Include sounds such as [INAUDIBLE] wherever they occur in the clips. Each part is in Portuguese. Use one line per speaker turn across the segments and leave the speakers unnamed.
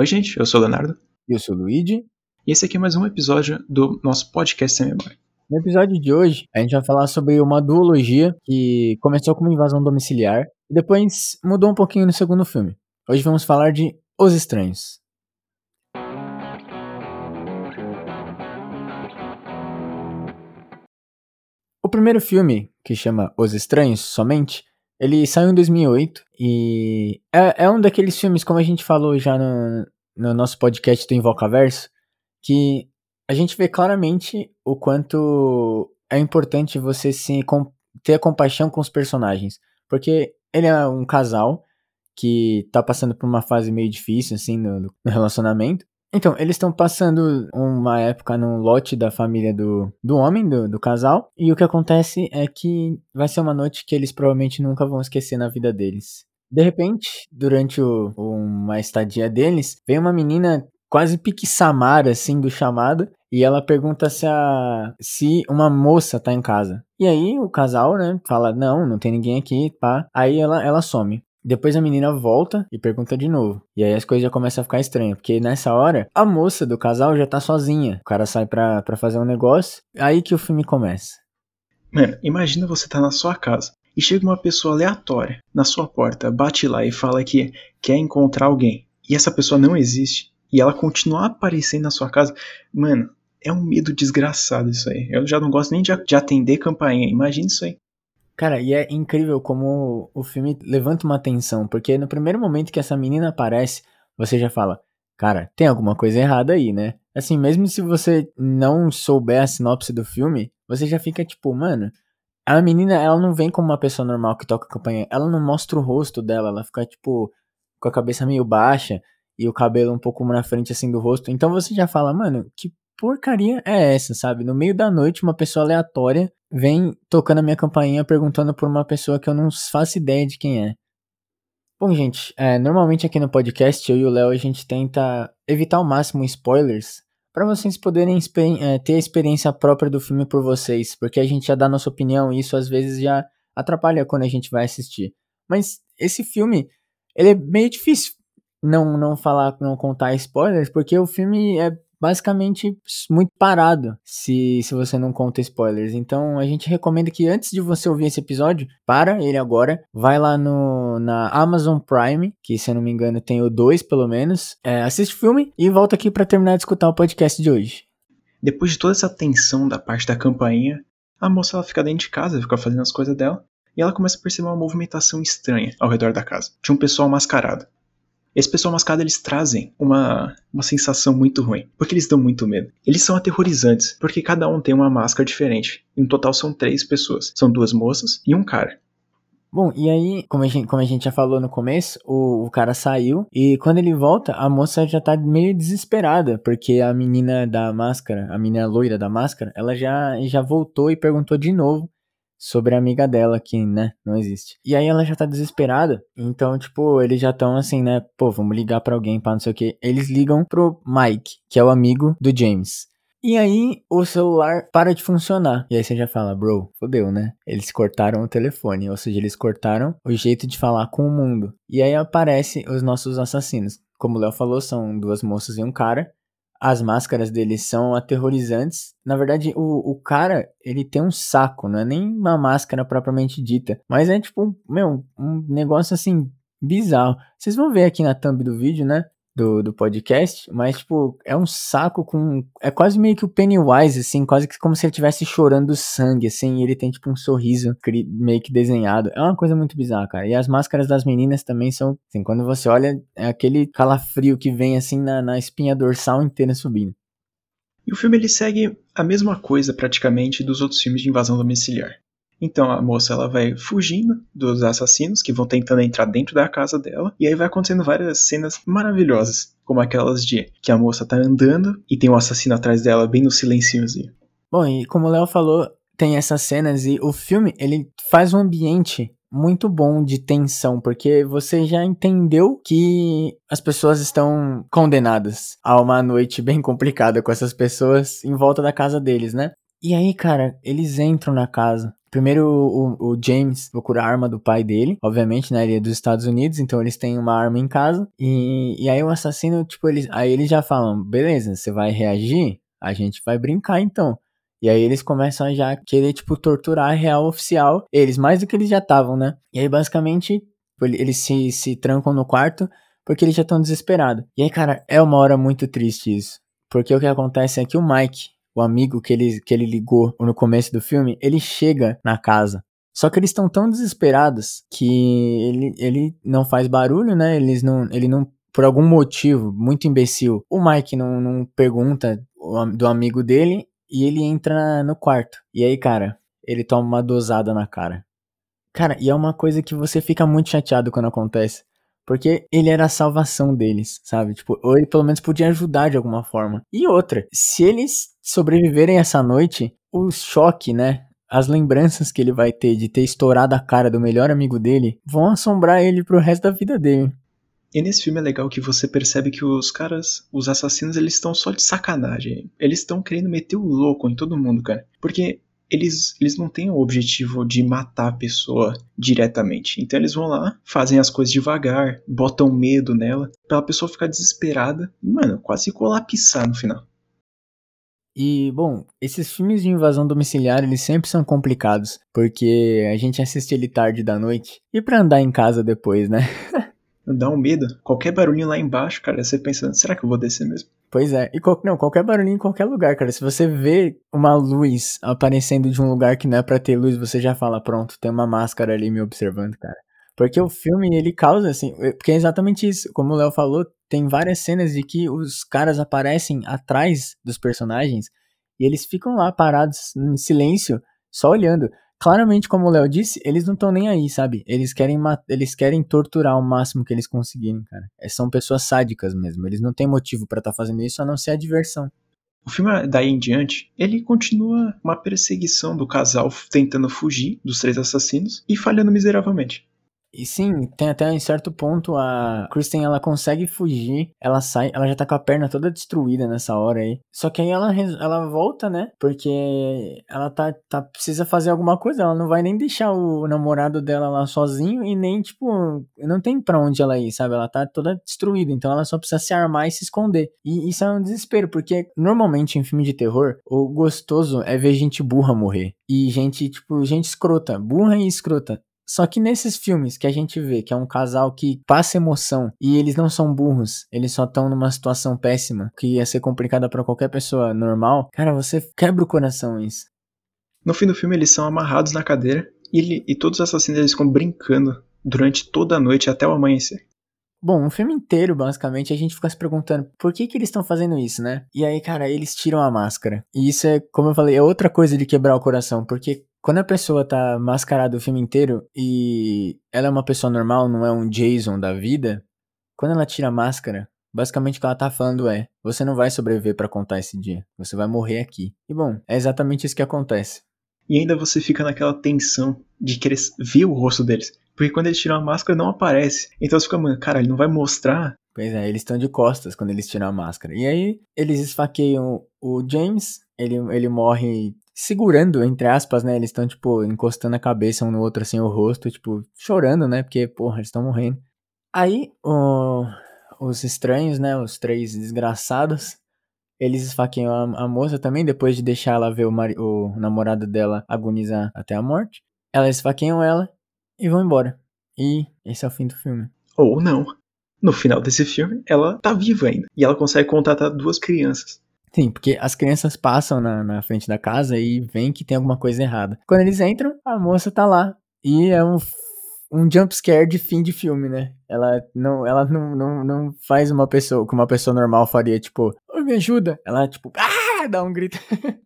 Oi, gente, eu sou o Leonardo.
Eu sou o Luigi.
E esse aqui é mais um episódio do nosso podcast Sem Memória.
No episódio de hoje, a gente vai falar sobre uma duologia que começou como invasão domiciliar e depois mudou um pouquinho no segundo filme. Hoje vamos falar de Os Estranhos. O primeiro filme, que chama Os Estranhos somente, ele saiu em 2008 e é, é um daqueles filmes, como a gente falou já no, no nosso podcast do Invocaverso, que a gente vê claramente o quanto é importante você se ter compaixão com os personagens. Porque ele é um casal que tá passando por uma fase meio difícil, assim, no, no relacionamento. Então, eles estão passando uma época no lote da família do, do homem, do, do casal, e o que acontece é que vai ser uma noite que eles provavelmente nunca vão esquecer na vida deles. De repente, durante o, uma estadia deles, vem uma menina quase pique Samara, assim, do chamado, e ela pergunta se, a, se uma moça tá em casa. E aí o casal, né, fala, não, não tem ninguém aqui, pá. Aí ela, ela some. Depois a menina volta e pergunta de novo. E aí as coisas já começam a ficar estranhas. Porque nessa hora, a moça do casal já tá sozinha. O cara sai pra, pra fazer um negócio. Aí que o filme começa.
Mano, imagina você tá na sua casa. E chega uma pessoa aleatória na sua porta, bate lá e fala que quer encontrar alguém. E essa pessoa não existe. E ela continua aparecendo na sua casa. Mano, é um medo desgraçado isso aí. Eu já não gosto nem de, de atender campainha. Imagina isso aí.
Cara, e é incrível como o filme levanta uma atenção, porque no primeiro momento que essa menina aparece, você já fala, cara, tem alguma coisa errada aí, né? Assim, mesmo se você não souber a sinopse do filme, você já fica tipo, mano, a menina, ela não vem como uma pessoa normal que toca campanha, ela não mostra o rosto dela, ela fica tipo com a cabeça meio baixa e o cabelo um pouco na frente assim do rosto. Então você já fala, mano, que porcaria é essa, sabe? No meio da noite, uma pessoa aleatória vem tocando a minha campainha perguntando por uma pessoa que eu não faço ideia de quem é. Bom, gente, é, normalmente aqui no podcast, eu e o Léo, a gente tenta evitar ao máximo spoilers para vocês poderem é, ter a experiência própria do filme por vocês, porque a gente já dá nossa opinião e isso às vezes já atrapalha quando a gente vai assistir. Mas esse filme, ele é meio difícil não, não falar, não contar spoilers, porque o filme é basicamente muito parado se, se você não conta spoilers. Então a gente recomenda que antes de você ouvir esse episódio, para ele agora, vai lá no, na Amazon Prime, que se eu não me engano tem o 2 pelo menos, é, assiste o filme e volta aqui para terminar de escutar o podcast de hoje.
Depois de toda essa tensão da parte da campainha, a moça ela fica dentro de casa, fica fazendo as coisas dela, e ela começa a perceber uma movimentação estranha ao redor da casa. Tinha um pessoal mascarado. Esse pessoal mascarado eles trazem uma, uma sensação muito ruim, porque eles dão muito medo. Eles são aterrorizantes, porque cada um tem uma máscara diferente. No total são três pessoas. São duas moças e um cara.
Bom, e aí, como a gente, como a gente já falou no começo, o, o cara saiu e quando ele volta, a moça já tá meio desesperada, porque a menina da máscara, a menina loira da máscara, ela já, já voltou e perguntou de novo sobre a amiga dela que, né, não existe. E aí ela já tá desesperada, então, tipo, eles já estão assim, né, pô, vamos ligar para alguém, para não sei o que. Eles ligam pro Mike, que é o amigo do James. E aí o celular para de funcionar. E aí você já fala, bro, fodeu, né? Eles cortaram o telefone, ou seja, eles cortaram o jeito de falar com o mundo. E aí aparece os nossos assassinos. Como o Léo falou, são duas moças e um cara as máscaras deles são aterrorizantes. Na verdade, o, o cara, ele tem um saco, não é nem uma máscara propriamente dita. Mas é tipo, meu, um negócio assim, bizarro. Vocês vão ver aqui na thumb do vídeo, né? Do, do podcast, mas, tipo, é um saco com. É quase meio que o Pennywise, assim, quase que como se ele estivesse chorando sangue, assim, e ele tem, tipo, um sorriso meio que desenhado. É uma coisa muito bizarra, cara. E as máscaras das meninas também são, assim, quando você olha, é aquele calafrio que vem, assim, na, na espinha dorsal inteira subindo.
E o filme ele segue a mesma coisa praticamente dos outros filmes de invasão domiciliar. Então a moça ela vai fugindo dos assassinos que vão tentando entrar dentro da casa dela e aí vai acontecendo várias cenas maravilhosas, como aquelas de que a moça tá andando e tem um assassino atrás dela bem no silenciozinho.
Bom, e como o Léo falou, tem essas cenas e o filme ele faz um ambiente muito bom de tensão, porque você já entendeu que as pessoas estão condenadas a uma noite bem complicada com essas pessoas em volta da casa deles, né? E aí, cara, eles entram na casa. Primeiro o, o, James procura a arma do pai dele, obviamente, né? Ele é dos Estados Unidos, então eles têm uma arma em casa. E, e aí o assassino, tipo, eles, aí eles já falam: beleza, você vai reagir? A gente vai brincar então. E aí eles começam a já querer, tipo, torturar a real oficial. Eles, mais do que eles já estavam, né? E aí, basicamente, eles se, se trancam no quarto porque eles já estão desesperados. E aí, cara, é uma hora muito triste isso. Porque o que acontece é que o Mike, o amigo que ele, que ele ligou no começo do filme, ele chega na casa. Só que eles estão tão desesperados que ele, ele não faz barulho, né? Eles não, ele não, por algum motivo muito imbecil, o Mike não, não pergunta do amigo dele e ele entra no quarto. E aí, cara, ele toma uma dosada na cara. Cara, e é uma coisa que você fica muito chateado quando acontece. Porque ele era a salvação deles, sabe? Tipo, ou ele pelo menos podia ajudar de alguma forma. E outra, se eles sobreviverem essa noite, o choque, né? As lembranças que ele vai ter de ter estourado a cara do melhor amigo dele vão assombrar ele pro resto da vida dele.
E nesse filme é legal que você percebe que os caras, os assassinos, eles estão só de sacanagem. Eles estão querendo meter o louco em todo mundo, cara. Porque eles, eles não têm o objetivo de matar a pessoa diretamente. Então eles vão lá, fazem as coisas devagar, botam medo nela, pra a pessoa ficar desesperada e, mano, quase colapsar no final.
E, bom, esses filmes de invasão domiciliar, eles sempre são complicados, porque a gente assiste ele tarde da noite e pra andar em casa depois, né? [LAUGHS]
Dá um medo. Qualquer barulhinho lá embaixo, cara, você pensa, será que eu vou descer mesmo?
Pois é, e qual, não, qualquer barulhinho em qualquer lugar, cara. Se você vê uma luz aparecendo de um lugar que não é pra ter luz, você já fala, pronto, tem uma máscara ali me observando, cara. Porque o filme, ele causa, assim, é, porque é exatamente isso. Como o Léo falou, tem várias cenas de que os caras aparecem atrás dos personagens e eles ficam lá parados em silêncio, só olhando claramente, como o Léo disse, eles não estão nem aí, sabe? Eles querem, eles querem torturar o máximo que eles conseguirem, cara. É, são pessoas sádicas mesmo. Eles não têm motivo para estar tá fazendo isso a não ser a diversão.
O filme, daí em diante, ele continua uma perseguição do casal tentando fugir dos três assassinos e falhando miseravelmente.
E sim, tem até em certo ponto a Kristen ela consegue fugir, ela sai, ela já tá com a perna toda destruída nessa hora aí. Só que aí ela, ela volta, né? Porque ela tá, tá precisa fazer alguma coisa, ela não vai nem deixar o namorado dela lá sozinho e nem tipo, não tem para onde ela ir, sabe? Ela tá toda destruída, então ela só precisa se armar e se esconder. E isso é um desespero, porque normalmente em filme de terror, o gostoso é ver gente burra morrer. E gente, tipo, gente escrota, burra e escrota. Só que nesses filmes que a gente vê que é um casal que passa emoção e eles não são burros, eles só estão numa situação péssima que ia ser complicada para qualquer pessoa normal, cara, você quebra o coração isso.
No fim do filme eles são amarrados na cadeira e, ele, e todos os assassinos eles ficam brincando durante toda a noite até o amanhecer.
Bom, o filme inteiro, basicamente, a gente fica se perguntando por que que eles estão fazendo isso, né? E aí, cara, eles tiram a máscara. E isso é, como eu falei, é outra coisa de quebrar o coração, porque quando a pessoa tá mascarada o filme inteiro e ela é uma pessoa normal, não é um Jason da vida, quando ela tira a máscara, basicamente o que ela tá falando é: você não vai sobreviver para contar esse dia, você vai morrer aqui. E bom, é exatamente isso que acontece.
E ainda você fica naquela tensão de querer ver o rosto deles. Porque quando eles tiram a máscara, não aparece. Então você fica, mano, cara, ele não vai mostrar.
Pois é, eles estão de costas quando eles tiram a máscara. E aí, eles esfaqueiam o James, ele, ele morre segurando, entre aspas, né? Eles estão, tipo, encostando a cabeça um no outro, assim, o rosto, tipo, chorando, né? Porque, porra, eles estão morrendo. Aí, o, os estranhos, né? Os três desgraçados, eles esfaqueiam a, a moça também, depois de deixar ela ver o, mari, o namorado dela agonizar até a morte. Elas esfaqueiam ela e vão embora. E esse é o fim do filme.
Ou não. No final desse filme, ela tá viva ainda. E ela consegue contatar duas crianças.
Sim, porque as crianças passam na, na frente da casa e veem que tem alguma coisa errada. Quando eles entram, a moça tá lá. E é um, um jump scare de fim de filme, né? Ela não, ela não, não, não faz uma pessoa que uma pessoa normal faria, tipo, oh, me ajuda. Ela, tipo, [LAUGHS] ah, dá um grito. [LAUGHS]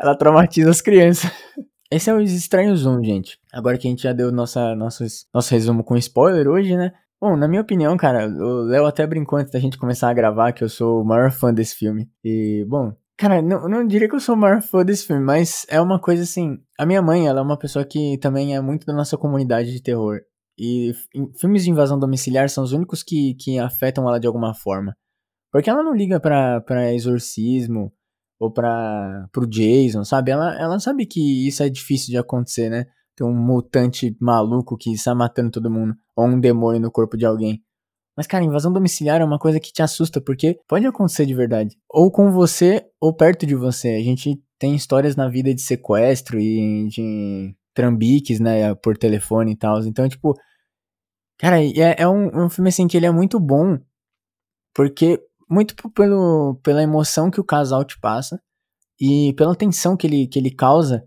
ela traumatiza as crianças. [LAUGHS] Esse é o Estranhos 1, gente. Agora que a gente já deu nossa, nosso, nosso resumo com spoiler hoje, né? Bom, na minha opinião, cara, o Léo até brincou antes da gente começar a gravar que eu sou o maior fã desse filme. E, bom, cara, não, não diria que eu sou o maior fã desse filme, mas é uma coisa assim. A minha mãe, ela é uma pessoa que também é muito da nossa comunidade de terror. E filmes de invasão domiciliar são os únicos que, que afetam ela de alguma forma. Porque ela não liga pra, pra exorcismo, ou para pro Jason, sabe? Ela, ela sabe que isso é difícil de acontecer, né? Ter um mutante maluco que está matando todo mundo, ou um demônio no corpo de alguém. Mas, cara, invasão domiciliar é uma coisa que te assusta, porque pode acontecer de verdade. Ou com você, ou perto de você. A gente tem histórias na vida de sequestro e de trambiques, né, por telefone e tal. Então, tipo, cara, é, é, um, é um filme, assim, que ele é muito bom, porque, muito pelo, pela emoção que o casal te passa, e pela tensão que ele, que ele causa,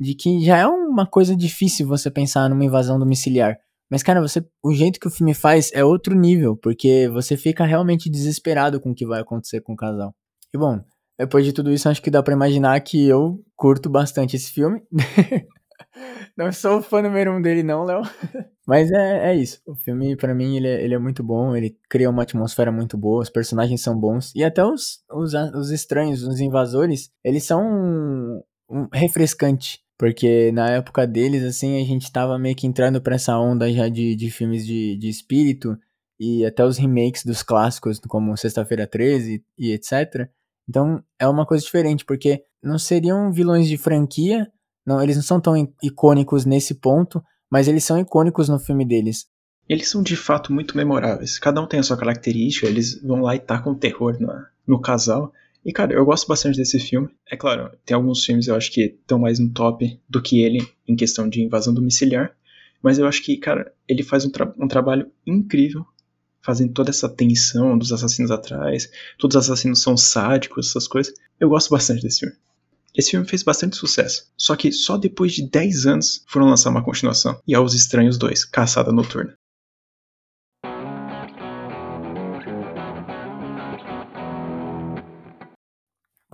de que já é uma coisa difícil você pensar numa invasão domiciliar. Mas, cara, você, o jeito que o filme faz é outro nível, porque você fica realmente desesperado com o que vai acontecer com o casal. E bom, depois de tudo isso, acho que dá para imaginar que eu curto bastante esse filme. [LAUGHS] não sou fã número um dele, não, Léo. [LAUGHS] Mas é, é isso. O filme, para mim, ele é, ele é muito bom. Ele cria uma atmosfera muito boa. Os personagens são bons. E até os, os, os estranhos, os invasores, eles são um, um refrescante porque na época deles, assim, a gente tava meio que entrando pra essa onda já de, de filmes de, de espírito e até os remakes dos clássicos, como Sexta-feira 13 e etc. Então é uma coisa diferente, porque não seriam vilões de franquia, não, eles não são tão icônicos nesse ponto, mas eles são icônicos no filme deles.
Eles são de fato muito memoráveis. Cada um tem a sua característica, eles vão lá e tacam terror no, no casal. E, cara, eu gosto bastante desse filme. É claro, tem alguns filmes eu acho que estão mais no top do que ele em questão de invasão domiciliar. Mas eu acho que, cara, ele faz um, tra um trabalho incrível fazendo toda essa tensão dos assassinos atrás. Todos os assassinos são sádicos, essas coisas. Eu gosto bastante desse filme. Esse filme fez bastante sucesso. Só que só depois de 10 anos foram lançar uma continuação. E é Os Estranhos 2, Caçada Noturna.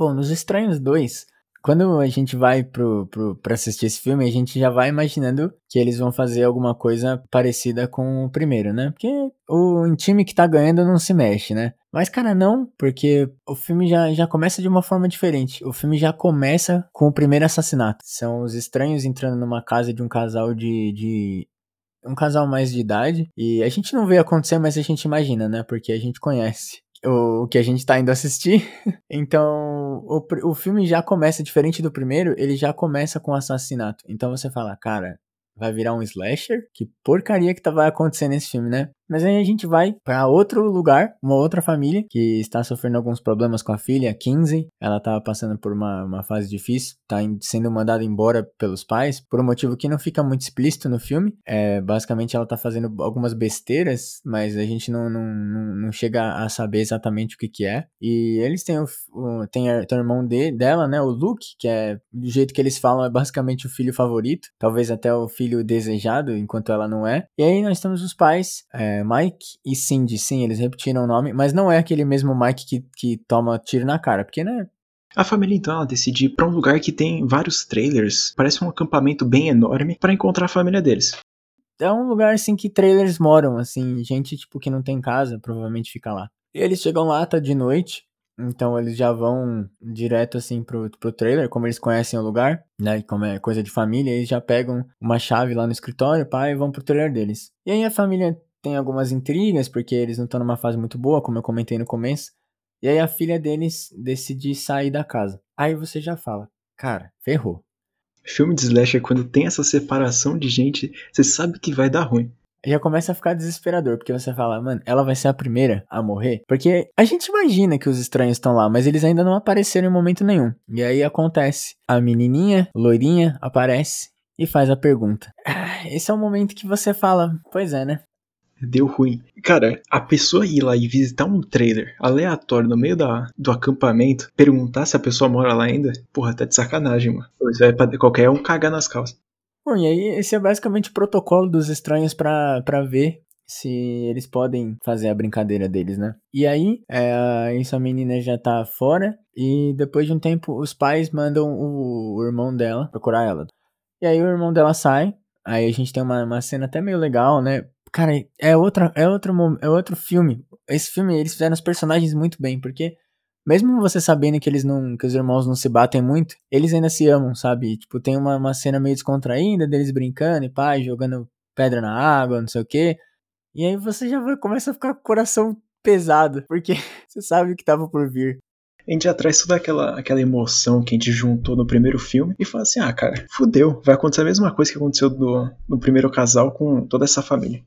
Bom, nos Estranhos 2, quando a gente vai pro, pro, pra assistir esse filme, a gente já vai imaginando que eles vão fazer alguma coisa parecida com o primeiro, né? Porque o time que tá ganhando não se mexe, né? Mas, cara, não, porque o filme já, já começa de uma forma diferente. O filme já começa com o primeiro assassinato. São os estranhos entrando numa casa de um casal de, de um casal mais de idade. E a gente não vê acontecer, mas a gente imagina, né? Porque a gente conhece o, que a gente tá indo assistir. [LAUGHS] então, o, o filme já começa, diferente do primeiro, ele já começa com assassinato. Então você fala, cara, vai virar um slasher? Que porcaria que tá, vai acontecer nesse filme, né? Mas aí a gente vai para outro lugar, uma outra família que está sofrendo alguns problemas com a filha, 15. Ela estava passando por uma, uma fase difícil, está sendo mandada embora pelos pais, por um motivo que não fica muito explícito no filme. É, basicamente, ela está fazendo algumas besteiras, mas a gente não, não, não, não, chega a saber exatamente o que, que é. E eles têm o, o, tem, tem o irmão de, dela, né, o Luke, que é do jeito que eles falam, é basicamente o filho favorito, talvez até o filho desejado, enquanto ela não é. E aí nós temos os pais. É, Mike e Cindy, sim, eles repetiram o nome, mas não é aquele mesmo Mike que, que toma tiro na cara, porque, né?
A família então ela decide ir pra um lugar que tem vários trailers, parece um acampamento bem enorme, para encontrar a família deles.
É um lugar assim que trailers moram, assim, gente tipo que não tem casa, provavelmente fica lá. E eles chegam lá, tá de noite, então eles já vão direto assim pro, pro trailer, como eles conhecem o lugar, né? Como é coisa de família, eles já pegam uma chave lá no escritório, pai, e vão pro trailer deles. E aí a família tem algumas intrigas, porque eles não estão numa fase muito boa, como eu comentei no começo. E aí a filha deles decide sair da casa. Aí você já fala, cara, ferrou.
Filme de slasher, quando tem essa separação de gente, você sabe que vai dar ruim.
Já começa a ficar desesperador, porque você fala, mano, ela vai ser a primeira a morrer. Porque a gente imagina que os estranhos estão lá, mas eles ainda não apareceram em momento nenhum. E aí acontece. A menininha, loirinha, aparece e faz a pergunta. Ah, esse é o momento que você fala, pois é, né?
Deu ruim. Cara, a pessoa ir lá e visitar um trailer aleatório no meio da, do acampamento, perguntar se a pessoa mora lá ainda, porra, tá de sacanagem, mano. Isso é pra qualquer um cagar nas calças.
Bom, e aí esse é basicamente o protocolo dos estranhos para ver se eles podem fazer a brincadeira deles, né? E aí, é, essa menina já tá fora e depois de um tempo os pais mandam o, o irmão dela procurar ela. E aí o irmão dela sai, aí a gente tem uma, uma cena até meio legal, né? Cara, é, outra, é, outro, é outro filme. Esse filme, eles fizeram os personagens muito bem, porque mesmo você sabendo que eles não. que os irmãos não se batem muito, eles ainda se amam, sabe? Tipo, tem uma, uma cena meio descontraída deles brincando e pai, jogando pedra na água, não sei o quê. E aí você já vai, começa a ficar com o coração pesado, porque [LAUGHS] você sabe o que tava por vir.
A gente já traz toda aquela, aquela emoção que a gente juntou no primeiro filme e fala assim: ah, cara, fudeu, vai acontecer a mesma coisa que aconteceu do, no primeiro casal com toda essa família.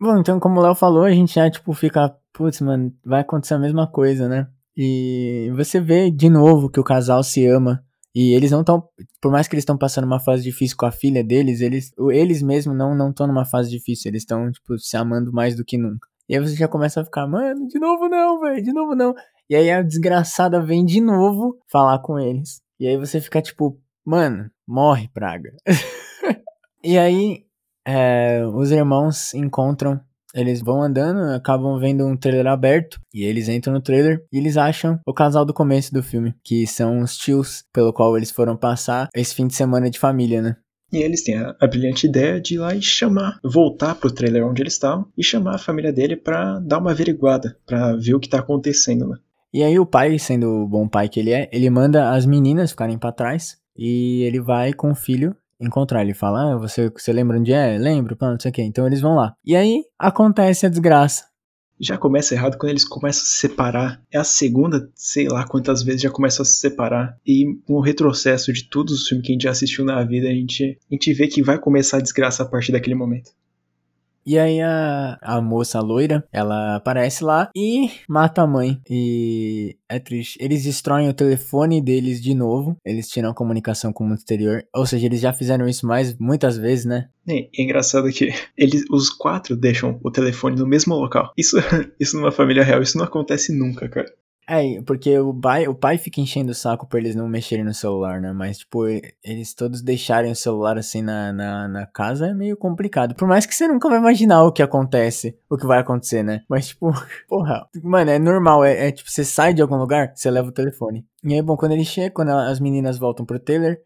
Bom, então, como o Léo falou, a gente já, tipo, fica, putz, mano, vai acontecer a mesma coisa, né? E você vê de novo que o casal se ama. E eles não estão, por mais que eles estão passando uma fase difícil com a filha deles, eles, eles mesmos não não estão numa fase difícil, eles estão tipo se amando mais do que nunca. E aí você já começa a ficar, mano, de novo não, velho, de novo não. E aí a desgraçada vem de novo falar com eles. E aí você fica tipo, mano, morre, praga. [LAUGHS] e aí é, os irmãos encontram eles vão andando, acabam vendo um trailer aberto e eles entram no trailer e eles acham o casal do começo do filme, que são os tios pelo qual eles foram passar esse fim de semana de família, né?
E eles têm a, a, brilhante ideia de ir lá e chamar, voltar pro trailer onde eles estavam e chamar a família dele para dar uma averiguada, para ver o que tá acontecendo, né?
E aí o pai, sendo o bom pai que ele é, ele manda as meninas ficarem para trás e ele vai com o filho encontrar. Ele fala, ah, você, você lembra onde é? Lembro, não sei o que. Então eles vão lá. E aí acontece a desgraça.
Já começa errado quando eles começam a se separar. É a segunda, sei lá quantas vezes já começam a se separar. E o retrocesso de todos os filmes que a gente já assistiu na vida, a gente, a gente vê que vai começar a desgraça a partir daquele momento.
E aí a, a moça loira, ela aparece lá e mata a mãe. E é triste. Eles destroem o telefone deles de novo. Eles tiram a comunicação com o mundo exterior. Ou seja, eles já fizeram isso mais muitas vezes, né?
É, é engraçado que eles, os quatro deixam o telefone no mesmo local. Isso, [LAUGHS] isso numa família real, isso não acontece nunca, cara.
É, porque o pai, o pai fica enchendo o saco pra eles não mexerem no celular, né? Mas, tipo, eles todos deixarem o celular assim na, na, na, casa é meio complicado. Por mais que você nunca vai imaginar o que acontece, o que vai acontecer, né? Mas, tipo, [LAUGHS] porra, mano, é normal. É, é tipo, você sai de algum lugar, você leva o telefone. E aí, bom, quando ele chega, quando as meninas voltam pro Taylor,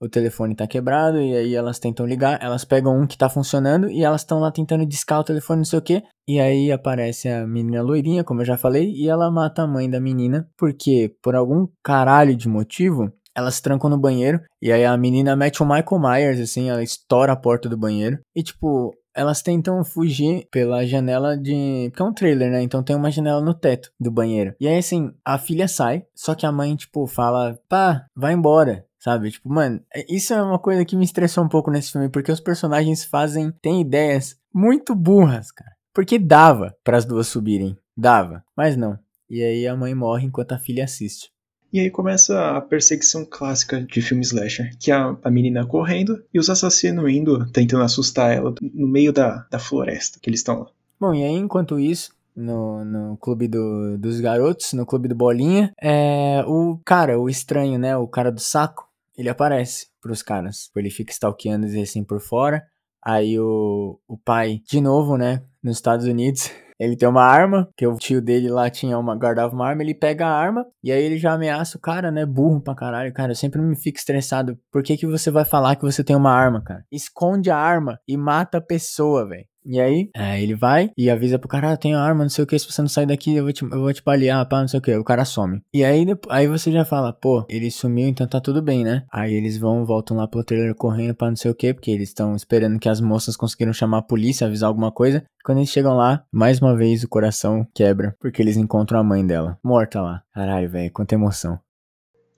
o telefone tá quebrado e aí elas tentam ligar, elas pegam um que tá funcionando e elas estão lá tentando discar o telefone, não sei o que. E aí aparece a menina loirinha, como eu já falei, e ela mata a mãe da menina, porque por algum caralho de motivo, elas trancam no banheiro e aí a menina mete o Michael Myers assim, ela estoura a porta do banheiro e tipo, elas tentam fugir pela janela de. Porque é um trailer, né? Então tem uma janela no teto do banheiro. E aí, assim, a filha sai, só que a mãe, tipo, fala: pá, vai embora. Sabe? Tipo, mano, é, isso é uma coisa que me estressou um pouco nesse filme, porque os personagens fazem. têm ideias muito burras, cara. Porque dava para as duas subirem. Dava, mas não. E aí a mãe morre enquanto a filha assiste.
E aí começa a perseguição clássica de filme slasher, que é a, a menina correndo e os assassinos indo, tentando assustar ela no meio da, da floresta que eles estão lá.
Bom, e aí enquanto isso, no, no clube do, dos garotos, no clube do Bolinha, é, o cara, o estranho, né, o cara do saco, ele aparece pros caras. Tipo, ele fica stalkeando assim por fora. Aí o, o pai, de novo, né, nos Estados Unidos, [LAUGHS] ele tem uma arma, que o tio dele lá tinha uma, guardava uma arma, ele pega a arma e aí ele já ameaça o cara, né, burro pra caralho. Cara, eu sempre me fico estressado. Por que que você vai falar que você tem uma arma, cara? Esconde a arma e mata a pessoa, velho. E aí, é, ele vai e avisa pro cara, ah, tem arma, não sei o que, se você não sair daqui, eu vou te, eu vou te balear, pá, não sei o que. O cara some. E aí, aí você já fala, pô, ele sumiu, então tá tudo bem, né? Aí eles vão, voltam lá pro trailer correndo pra não sei o que, porque eles estão esperando que as moças conseguiram chamar a polícia, avisar alguma coisa. Quando eles chegam lá, mais uma vez o coração quebra, porque eles encontram a mãe dela, morta lá. Caralho, velho, quanta emoção.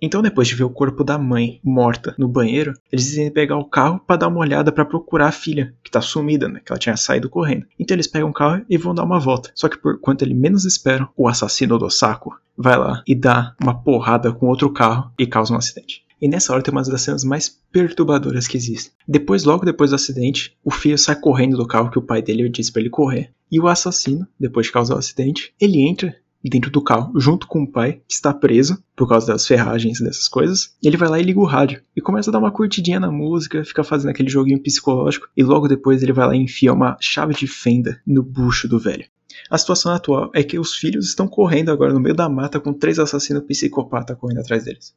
Então, depois de ver o corpo da mãe morta no banheiro, eles decidem pegar o carro para dar uma olhada para procurar a filha, que tá sumida, né? Que ela tinha saído correndo. Então eles pegam o carro e vão dar uma volta. Só que por quanto eles menos esperam, o assassino do saco vai lá e dá uma porrada com outro carro e causa um acidente. E nessa hora tem uma das cenas mais perturbadoras que existem. Depois, logo depois do acidente, o filho sai correndo do carro que o pai dele disse para ele correr. E o assassino, depois de causar o acidente, ele entra dentro do carro, junto com o pai, que está preso por causa das ferragens e dessas coisas. E ele vai lá e liga o rádio e começa a dar uma curtidinha na música, fica fazendo aquele joguinho psicológico e logo depois ele vai lá e enfia uma chave de fenda no bucho do velho. A situação atual é que os filhos estão correndo agora no meio da mata com três assassinos psicopatas correndo atrás deles.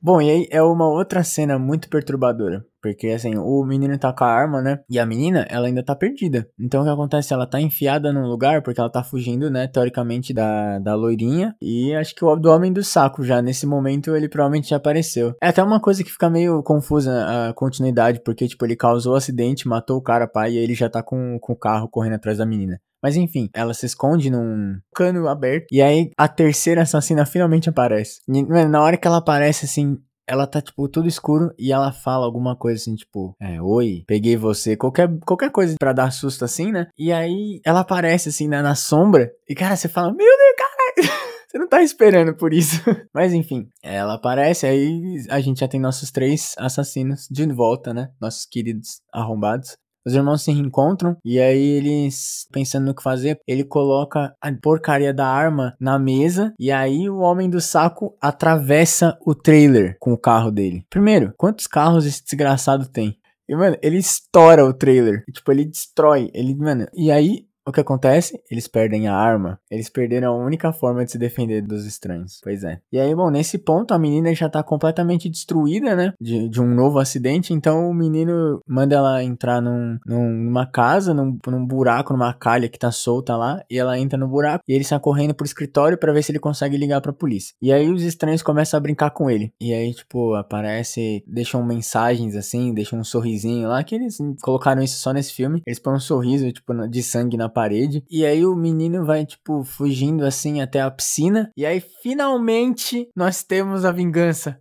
Bom, e aí é uma outra cena muito perturbadora. Porque, assim, o menino tá com a arma, né? E a menina, ela ainda tá perdida. Então, o que acontece? Ela tá enfiada num lugar, porque ela tá fugindo, né? Teoricamente, da, da loirinha. E acho que o do homem do saco já. Nesse momento, ele provavelmente já apareceu. É até uma coisa que fica meio confusa a continuidade. Porque, tipo, ele causou o acidente, matou o cara, pai. E aí ele já tá com, com o carro correndo atrás da menina. Mas enfim, ela se esconde num cano aberto. E aí a terceira assassina finalmente aparece. E, na hora que ela aparece, assim, ela tá, tipo, tudo escuro e ela fala alguma coisa assim, tipo, é, oi, peguei você, qualquer, qualquer coisa para dar susto assim, né? E aí ela aparece assim na, na sombra e, cara, você fala, meu Deus, cara! [LAUGHS] Você não tá esperando por isso. [LAUGHS] Mas enfim, ela aparece, aí a gente já tem nossos três assassinos de volta, né? Nossos queridos arrombados. Os irmãos se reencontram e aí eles, pensando no que fazer, ele coloca a porcaria da arma na mesa e aí o homem do saco atravessa o trailer com o carro dele. Primeiro, quantos carros esse desgraçado tem? E, mano, ele estoura o trailer. Tipo, ele destrói. Ele, mano. E aí, o que acontece? Eles perdem a arma. Eles perderam a única forma de se defender dos estranhos. Pois é. E aí, bom, nesse ponto a menina já tá completamente destruída, né? De, de um novo acidente. Então o menino manda ela entrar num, num, numa casa, num, num buraco, numa calha que tá solta lá. E ela entra no buraco e ele sai correndo pro escritório para ver se ele consegue ligar pra polícia. E aí os estranhos começam a brincar com ele. E aí, tipo, aparece, deixam mensagens assim, deixam um sorrisinho lá, que eles colocaram isso só nesse filme. Eles põem um sorriso, tipo, de sangue na parede. E aí o menino vai, tipo, fugindo assim até a piscina. E aí finalmente nós temos a vingança.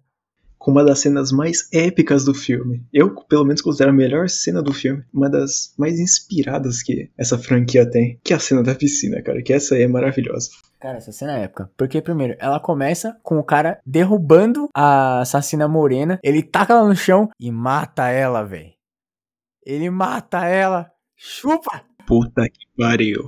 Com uma das cenas mais épicas do filme. Eu, pelo menos, considero a melhor cena do filme. Uma das mais inspiradas que essa franquia tem. Que é a cena da piscina, cara. Que essa aí é maravilhosa.
Cara, essa cena é épica. Porque, primeiro, ela começa com o cara derrubando a assassina morena. Ele taca ela no chão e mata ela, velho. Ele mata ela. Chupa!
Puta que pariu.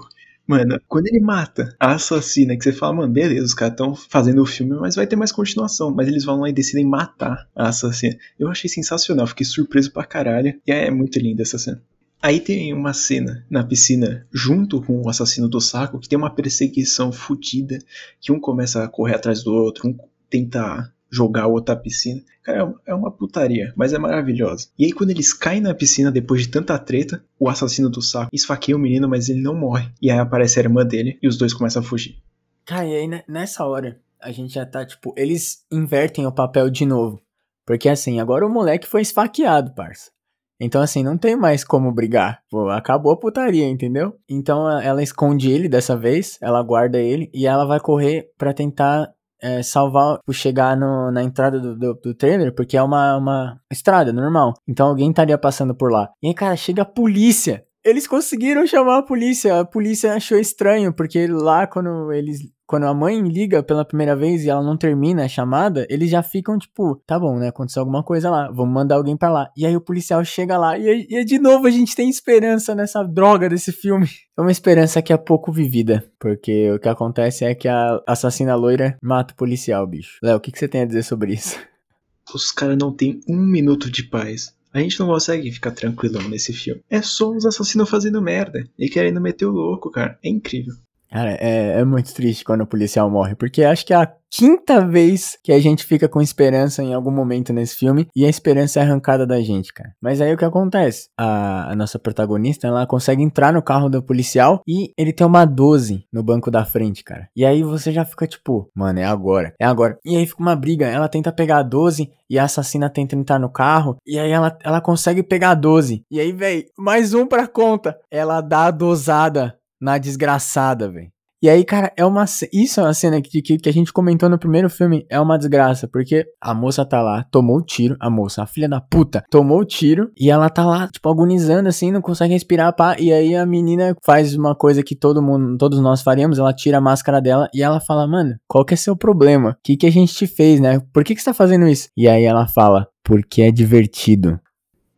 Mano, quando ele mata a assassina, que você fala, mano, beleza, os caras estão fazendo o filme, mas vai ter mais continuação. Mas eles vão lá e decidem matar a assassina. Eu achei sensacional, fiquei surpreso pra caralho. E é muito linda essa cena. Aí tem uma cena na piscina, junto com o assassino do saco, que tem uma perseguição fodida, que um começa a correr atrás do outro, um tenta jogar outra piscina. Cara, é uma putaria, mas é maravilhosa. E aí, quando eles caem na piscina depois de tanta treta, o assassino do saco esfaqueia o menino, mas ele não morre. E aí aparece a irmã dele e os dois começam a fugir.
Cara, e aí nessa hora, a gente já tá, tipo, eles invertem o papel de novo. Porque assim, agora o moleque foi esfaqueado, parça. Então, assim, não tem mais como brigar. Pô, acabou a putaria, entendeu? Então, ela esconde ele dessa vez, ela guarda ele e ela vai correr para tentar é, salvar, chegar no, na entrada do, do, do, trailer, porque é uma, uma estrada normal. Então alguém estaria passando por lá. E aí, cara, chega a polícia. Eles conseguiram chamar a polícia. A polícia achou estranho, porque lá quando eles quando a mãe liga pela primeira vez e ela não termina a chamada, eles já ficam tipo, tá bom, né? Aconteceu alguma coisa lá, vamos mandar alguém para lá. E aí o policial chega lá e, e de novo a gente tem esperança nessa droga desse filme. [LAUGHS] É uma esperança que é pouco vivida, porque o que acontece é que a assassina loira mata o policial, bicho. Léo, o que, que você tem a dizer sobre isso? [LAUGHS]
Os caras não têm um minuto de paz. A gente não consegue ficar tranquilão nesse filme. É só os assassinos fazendo merda e querendo meter o louco, cara. É incrível.
Cara, é, é muito triste quando o policial morre, porque acho que é a quinta vez que a gente fica com esperança em algum momento nesse filme e a esperança é arrancada da gente, cara. Mas aí o que acontece? A, a, nossa protagonista, ela consegue entrar no carro do policial e ele tem uma 12 no banco da frente, cara. E aí você já fica tipo, mano, é agora, é agora. E aí fica uma briga, ela tenta pegar a 12 e a assassina tenta entrar no carro e aí ela, ela consegue pegar a 12. E aí, velho, mais um pra conta. Ela dá a dosada na desgraçada, velho. E aí, cara, é uma. Isso é uma cena que, que, que, a gente comentou no primeiro filme. É uma desgraça, porque a moça tá lá, tomou o tiro. A moça, a filha da puta, tomou o tiro. E ela tá lá, tipo, agonizando assim, não consegue respirar, pá. E aí a menina faz uma coisa que todo mundo, todos nós faríamos. Ela tira a máscara dela e ela fala, mano, qual que é seu problema? O que, que a gente te fez, né? Por que, que você tá fazendo isso? E aí ela fala, porque é divertido.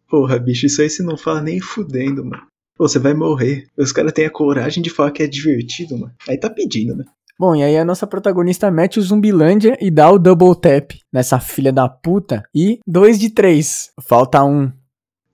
Porra, bicho, isso aí você não fala nem fudendo, mano. Você vai morrer. Os caras têm a coragem de falar que é divertido, mano. Aí tá pedindo, né?
Bom, e aí a nossa protagonista mete o Zumbilândia e dá o double tap nessa filha da puta. E dois de três. Falta um.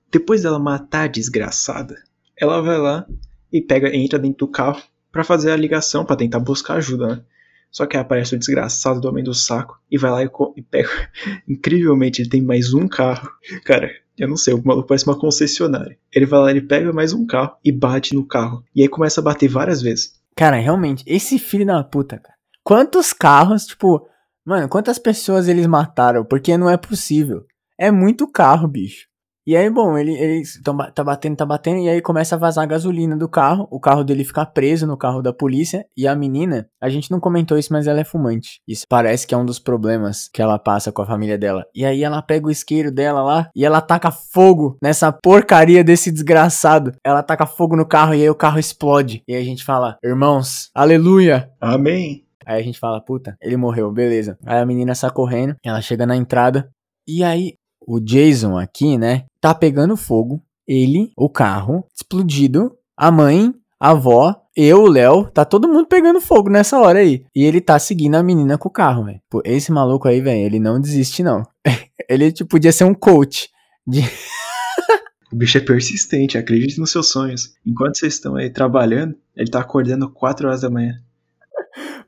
Depois dela matar a desgraçada, ela vai lá e pega, entra dentro do carro para fazer a ligação, para tentar buscar ajuda, né? Só que aí aparece o desgraçado do homem do saco e vai lá e, e pega. [LAUGHS] Incrivelmente, ele tem mais um carro. Cara, eu não sei, o maluco parece uma concessionária. Ele vai lá, ele pega mais um carro e bate no carro. E aí começa a bater várias vezes.
Cara, realmente, esse filho da puta, cara. Quantos carros, tipo, mano, quantas pessoas eles mataram? Porque não é possível. É muito carro, bicho. E aí, bom, ele, ele tá, tá batendo, tá batendo, e aí começa a vazar gasolina do carro. O carro dele fica preso no carro da polícia. E a menina, a gente não comentou isso, mas ela é fumante. Isso parece que é um dos problemas que ela passa com a família dela. E aí ela pega o isqueiro dela lá e ela taca fogo nessa porcaria desse desgraçado. Ela taca fogo no carro e aí o carro explode. E aí a gente fala, irmãos, aleluia.
Amém.
Aí a gente fala, puta, ele morreu, beleza. Aí a menina sai correndo, ela chega na entrada. E aí o Jason aqui, né, tá pegando fogo. Ele, o carro, explodido. A mãe, a avó, eu, o Léo, tá todo mundo pegando fogo nessa hora aí. E ele tá seguindo a menina com o carro, velho. Esse maluco aí, velho, ele não desiste, não. [LAUGHS] ele, tipo, podia ser um coach. De... [LAUGHS]
o bicho é persistente, acredite nos seus sonhos. Enquanto vocês estão aí trabalhando, ele tá acordando 4 horas da manhã.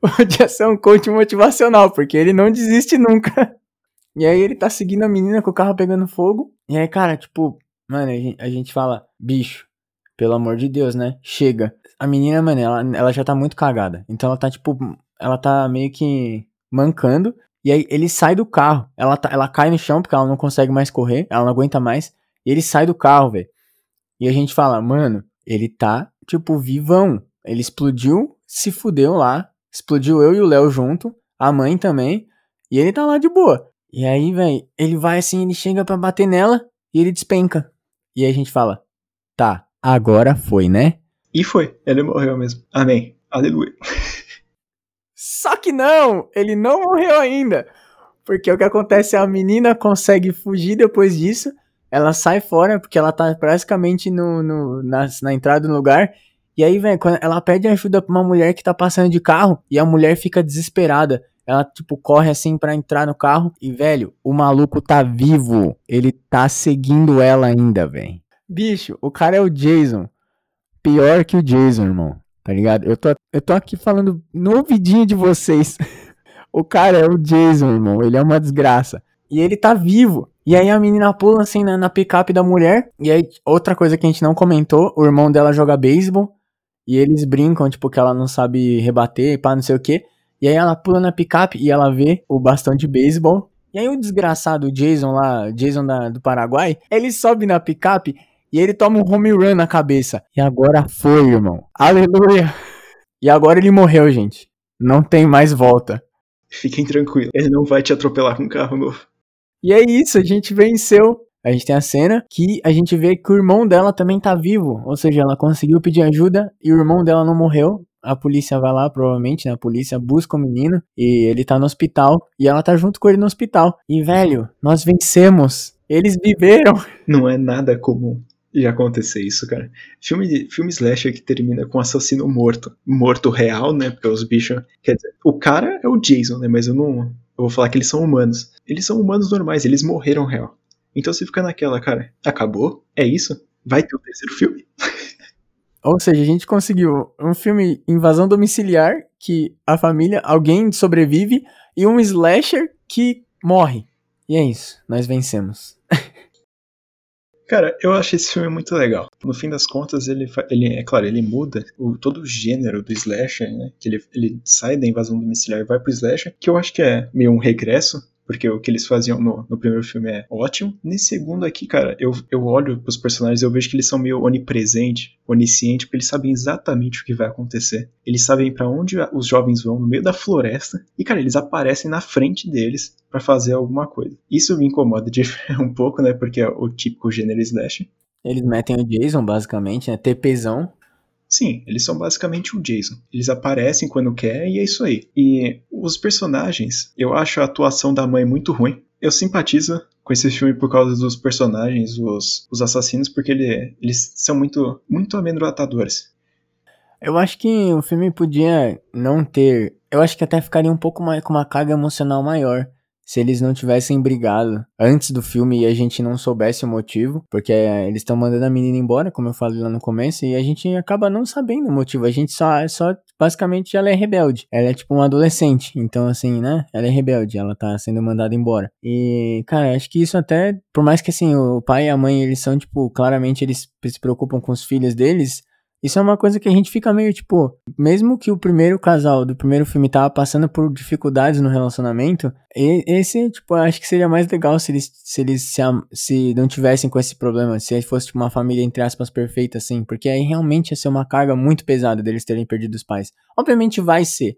Podia ser um coach motivacional, porque ele não desiste nunca. E aí ele tá seguindo a menina com o carro pegando fogo. E aí, cara, tipo, mano, a gente, fala, bicho, pelo amor de Deus, né? Chega. A menina, mano, ela, ela já tá muito cagada. Então ela tá, tipo, ela tá meio que mancando. E aí ele sai do carro. Ela, tá, ela cai no chão porque ela não consegue mais correr. Ela não aguenta mais. E ele sai do carro, velho. E a gente fala, mano, ele tá, tipo, vivão. Ele explodiu, se fudeu lá. Explodiu eu e o Léo junto. A mãe também. E ele tá lá de boa. E aí, velho, ele vai assim, ele chega para bater nela e ele despenca. E aí a gente fala: "Tá, agora foi, né?"
E foi, ele morreu mesmo. Amém. Aleluia. [LAUGHS]
Só que não, ele não morreu ainda. Porque o que acontece é a menina consegue fugir depois disso. Ela sai fora, porque ela tá praticamente no, no na, na entrada do lugar. E aí, velho, ela pede ajuda pra uma mulher que tá passando de carro. E a mulher fica desesperada. Ela, tipo, corre assim para entrar no carro. E, velho, o maluco tá vivo. Ele tá seguindo ela ainda, velho. Bicho, o cara é o Jason. Pior que o Jason, irmão. Tá ligado? Eu tô, eu tô aqui falando no ouvidinho de vocês. [LAUGHS] o cara é o Jason, irmão. Ele é uma desgraça. E ele tá vivo. E aí a menina pula assim na, na picape da mulher. E aí, outra coisa que a gente não comentou: o irmão dela joga beisebol. E eles brincam, tipo, que ela não sabe rebater e pá, não sei o que. E aí ela pula na picape e ela vê o bastão de beisebol. E aí o desgraçado Jason lá, Jason da, do Paraguai, ele sobe na picape e ele toma um home run na cabeça. E agora foi, irmão. Aleluia. E agora ele morreu, gente. Não tem mais volta.
Fiquem tranquilos, ele não vai te atropelar com um carro novo.
E é isso, a gente venceu. A gente tem a cena que a gente vê que o irmão dela também tá vivo. Ou seja, ela conseguiu pedir ajuda e o irmão dela não morreu a polícia vai lá, provavelmente, né? A polícia busca o menino e ele tá no hospital e ela tá junto com ele no hospital. E, velho, nós vencemos. Eles viveram. [LAUGHS]
Não é nada comum já acontecer isso, cara. Filme, filme slasher que termina com assassino morto. Morto real, né? Porque os bichos. Quer dizer, o cara é o Jason, né? Mas eu não. Eu vou falar que eles são humanos. Eles são humanos normais, eles morreram real. Então você fica naquela, cara, acabou? É isso? Vai ter o terceiro filme? [LAUGHS]
Ou seja, a gente conseguiu um filme invasão domiciliar que a família, alguém sobrevive e um slasher que morre. E é isso, nós vencemos.
Cara, eu achei esse filme muito legal. No fim das contas, ele, ele é claro, ele muda o, todo o gênero do slasher, né? Que ele, ele sai da invasão domiciliar e vai pro slasher, que eu acho que é meio um regresso porque o que eles faziam no, no primeiro filme é ótimo. Nesse segundo aqui, cara, eu, eu olho pros personagens e eu vejo que eles são meio onipresente, onisciente, porque eles sabem exatamente o que vai acontecer. Eles sabem para onde os jovens vão, no meio da floresta, e, cara, eles aparecem na frente deles para fazer alguma coisa. Isso me incomoda de [LAUGHS] um pouco, né, porque é o típico gênero slash.
Eles metem o Jason, basicamente, né, TPzão,
Sim, eles são basicamente o Jason. Eles aparecem quando quer e é isso aí. E os personagens, eu acho a atuação da mãe muito ruim. Eu simpatizo com esse filme por causa dos personagens, os, os assassinos, porque ele, eles são muito, muito amedrontadores.
Eu acho que o filme podia não ter. Eu acho que até ficaria um pouco mais com uma carga emocional maior se eles não tivessem brigado antes do filme e a gente não soubesse o motivo, porque eles estão mandando a menina embora, como eu falei lá no começo, e a gente acaba não sabendo o motivo. A gente só, só basicamente ela é rebelde. Ela é tipo uma adolescente, então assim, né? Ela é rebelde, ela tá sendo mandada embora. E, cara, acho que isso até, por mais que assim, o pai e a mãe, eles são tipo, claramente eles se preocupam com os filhos deles, Isso é uma coisa que a gente fica meio tipo, mesmo que o primeiro casal do primeiro filme tava passando por dificuldades no relacionamento, esse, tipo, acho que seria mais legal se eles, se eles se, se não tivessem com esse problema, se fosse tipo, uma família, entre aspas, perfeita, assim, porque aí realmente ia ser uma carga muito pesada deles terem perdido os pais. Obviamente vai ser.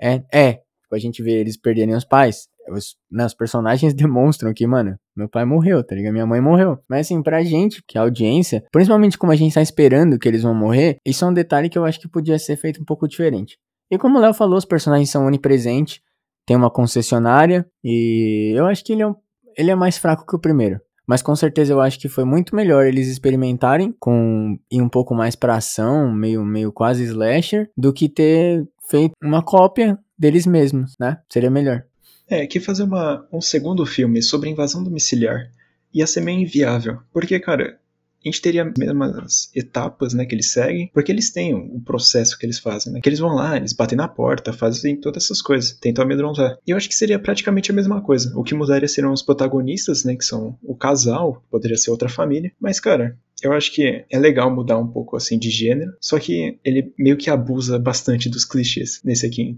É, é. Tipo, a gente vê eles perderem os pais, os, né, os personagens [LAUGHS] demonstram que, mano, meu pai morreu, tá ligado? Minha mãe morreu. Mas assim, pra gente, que é a audiência, principalmente como a gente tá esperando que eles vão morrer, isso é um detalhe que eu acho que podia ser feito um pouco diferente. E como o Léo falou, os personagens são onipresentes, tem uma concessionária, e eu acho que ele é, um, ele é mais fraco que o primeiro. Mas com certeza eu acho que foi muito melhor eles experimentarem com ir um pouco mais pra ação, meio, meio quase slasher, do que ter feito uma cópia deles mesmos, né? Seria melhor.
É, que fazer uma, um segundo filme sobre invasão domiciliar ia ser meio inviável. Porque, cara, a gente teria as mesmas etapas né, que eles seguem, porque eles têm o processo que eles fazem, né? Que eles vão lá, eles batem na porta, fazem todas essas coisas, tentam amedrontar. E eu acho que seria praticamente a mesma coisa. O que mudaria seriam os protagonistas, né? Que são o casal, poderia ser outra família. Mas, cara, eu acho que é legal mudar um pouco assim de gênero, só que ele meio que abusa bastante dos clichês nesse aqui.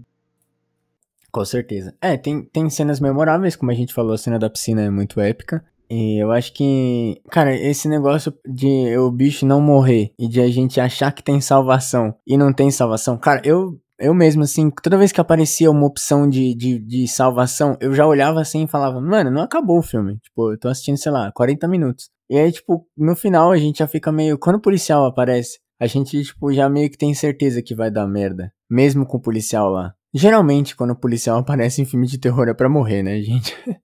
Com certeza. É, tem, tem cenas memoráveis, como a gente falou, a cena da piscina é muito épica. E eu acho que, cara, esse negócio de o bicho não morrer e de a gente achar que tem salvação e não tem salvação, cara, eu, eu mesmo, assim, toda vez que aparecia uma opção de, de, de salvação, eu já olhava assim e falava, mano, não acabou o filme. Tipo, eu tô assistindo, sei lá, 40 minutos. E aí, tipo, no final a gente já fica meio. Quando o policial aparece, a gente, tipo, já meio que tem certeza que vai dar merda. Mesmo com o policial lá. Geralmente, quando o policial aparece em filme de terror é pra morrer, né, gente? [LAUGHS]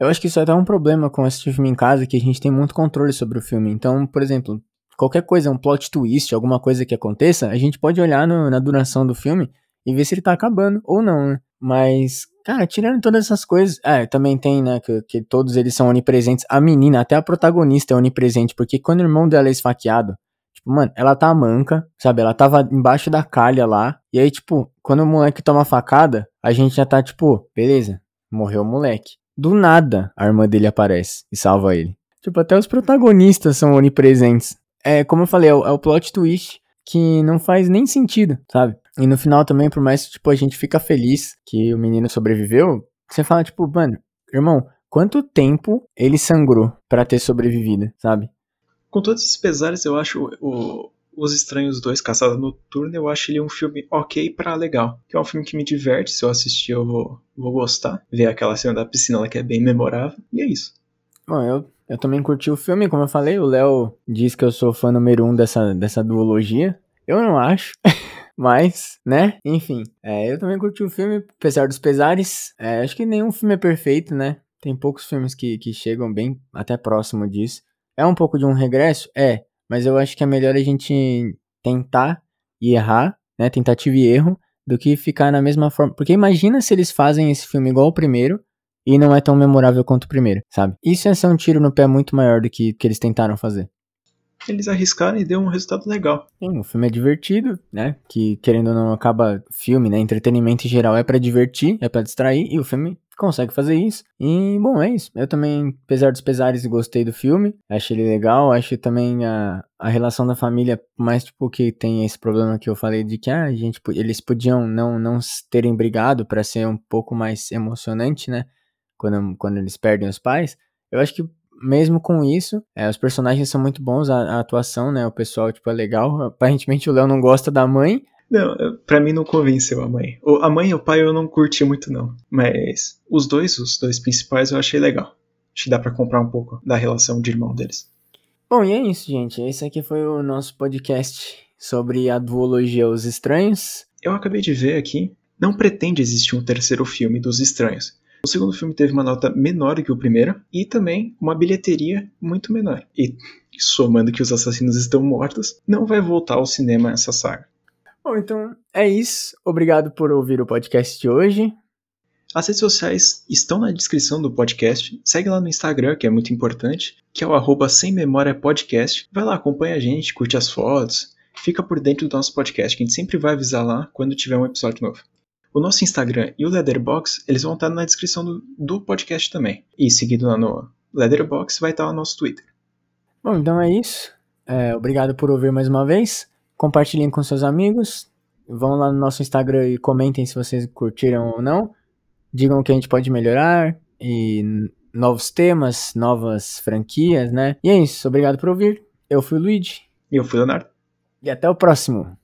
Eu acho que isso é até um problema com assistir filme em casa, que a gente tem muito controle sobre o filme. Então, por exemplo, qualquer coisa, um plot twist, alguma coisa que aconteça, a gente pode olhar no, na duração do filme e ver se ele tá acabando ou não, né? Mas, cara, tirando todas essas coisas. É, também tem, né, que, que todos eles são onipresentes. A menina, até a protagonista é onipresente, porque quando o irmão dela é esfaqueado, Tipo, mano, ela tá manca, sabe? Ela tava embaixo da calha lá. E aí, tipo, quando o moleque toma facada, a gente já tá, tipo, beleza, morreu o moleque. Do nada, a irmã dele aparece e salva ele. Tipo, até os protagonistas são onipresentes. É, como eu falei, é o, é o plot twist que não faz nem sentido, sabe? E no final também, por mais que, tipo, a gente fica feliz que o menino sobreviveu, você fala, tipo, mano, irmão, quanto tempo ele sangrou para ter sobrevivido, sabe?
Com todos esses pesares, eu acho o, Os Estranhos 2, Caçada Noturna, eu acho ele um filme ok para legal. Que é um filme que me diverte, se eu assistir eu vou, vou gostar. Ver aquela cena da piscina lá que é bem memorável. E é isso.
Bom, eu, eu também curti o filme, como eu falei, o Léo diz que eu sou fã número um dessa, dessa duologia. Eu não acho. [LAUGHS] Mas, né? Enfim, é, eu também curti o filme, apesar dos pesares. É, acho que nenhum filme é perfeito, né? Tem poucos filmes que, que chegam bem até próximo disso. É um pouco de um regresso? É, mas eu acho que é melhor a gente tentar e errar, né? Tentativa e erro, do que ficar na mesma forma. Porque imagina se eles fazem esse filme igual o primeiro e não é tão memorável quanto o primeiro, sabe? Isso é ser um tiro no pé muito maior do que, que eles tentaram fazer.
Eles arriscaram e deu um resultado legal.
Sim, o filme é divertido, né? Que querendo ou não acaba filme, né? Entretenimento em geral é para divertir, é para distrair e o filme consegue fazer isso. E, bom, é isso. Eu também, apesar dos pesares, gostei do filme. Achei ele legal. Acho também a, a relação da família, mais tipo que tem esse problema que eu falei de que ah, a gente, eles podiam não, não terem brigado para ser um pouco mais emocionante, né? Quando, quando eles perdem os pais. Eu acho que mesmo com isso, é, os personagens são muito bons, a, a, atuação, né? O pessoal, tipo, é legal. Aparentemente o Léo não gosta da mãe,
não, pra mim não convenceu a mãe. A mãe e o pai eu não curti muito, não. Mas os dois, os dois principais, eu achei legal. Acho que dá pra comprar um pouco da relação de irmão deles.
Bom, e é isso, gente. Esse aqui foi o nosso podcast sobre a duologia Os Estranhos.
Eu acabei de ver aqui, não pretende existir um terceiro filme dos Estranhos. O segundo filme teve uma nota menor que o primeiro e também uma bilheteria muito menor. E somando que os assassinos estão mortos, não vai voltar ao cinema essa saga.
Bom, então é isso. Obrigado por ouvir o podcast de hoje.
As redes sociais estão na descrição do podcast. Segue lá no Instagram, que é muito importante, que é o arroba sem memória podcast. Vai lá, acompanha a gente, curte as fotos, fica por dentro do nosso podcast, que a gente sempre vai avisar lá quando tiver um episódio novo. O nosso Instagram e o Leatherbox, eles vão estar na descrição do, do podcast também. E seguido lá no Leatherbox vai estar o nosso Twitter.
Bom, então é isso. É, obrigado por ouvir mais uma vez. Compartilhem com seus amigos. Vão lá no nosso Instagram e comentem se vocês curtiram ou não. Digam o que a gente pode melhorar e novos temas, novas franquias, né? E é isso. Obrigado por ouvir. Eu fui o Luigi.
E eu fui o Leonardo.
E até o próximo.